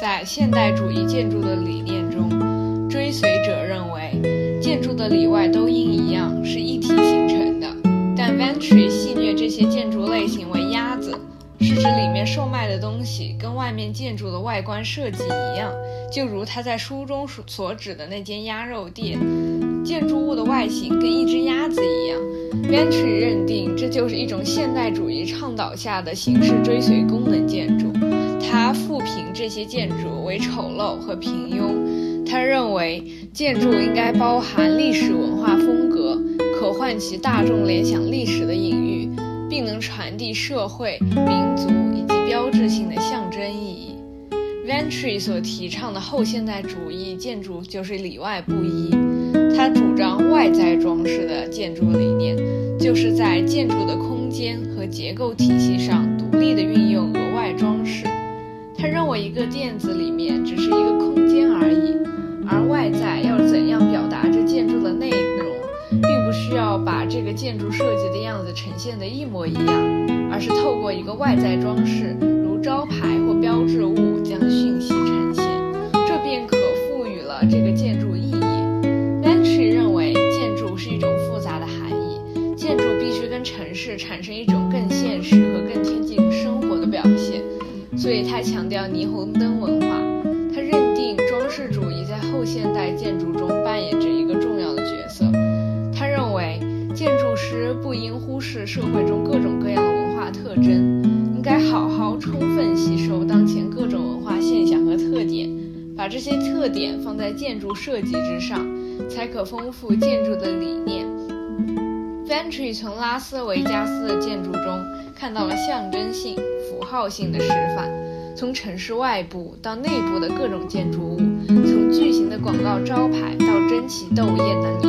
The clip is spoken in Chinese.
在现代主义建筑的理念中，追随者认为建筑的里外都应一样，是一体形成的。但 Ventry 戏谑这些建筑类型为“鸭子”，是指里面售卖的东西跟外面建筑的外观设计一样，就如他在书中所所指的那间鸭肉店，建筑物的外形跟一只鸭子一样。Ventry 认定这就是一种现代主义倡导下的形式追随功能建筑。建筑为丑陋和平庸。他认为建筑应该包含历史文化风格，可唤起大众联想历史的隐喻，并能传递社会、民族以及标志性的象征意义。Ventry 所提倡的后现代主义建筑就是里外不一。他主张外在装饰的建筑理念，就是在建筑的空间和结构体系上独立的运用额外装饰。他认为一个店子里面只是一个空间而已，而外在要怎样表达这建筑的内容，并不需要把这个建筑设计的样子呈现的一模一样，而是透过一个外在装饰，如招牌或标志物，将讯息呈现，这便可赋予了这个建筑意义。Ventry 认为建筑是一种复杂的含义，建筑必须跟城市产生一种更现实强调霓虹灯文化。他认定装饰主义在后现代建筑中扮演着一个重要的角色。他认为建筑师不应忽视社会中各种各样的文化特征，应该好好充分吸收当前各种文化现象和特点，把这些特点放在建筑设计之上，才可丰富建筑的理念。Ventry 从拉斯维加斯的建筑中看到了象征性。符号性的示范，从城市外部到内部的各种建筑物，从巨型的广告招牌到争奇斗艳的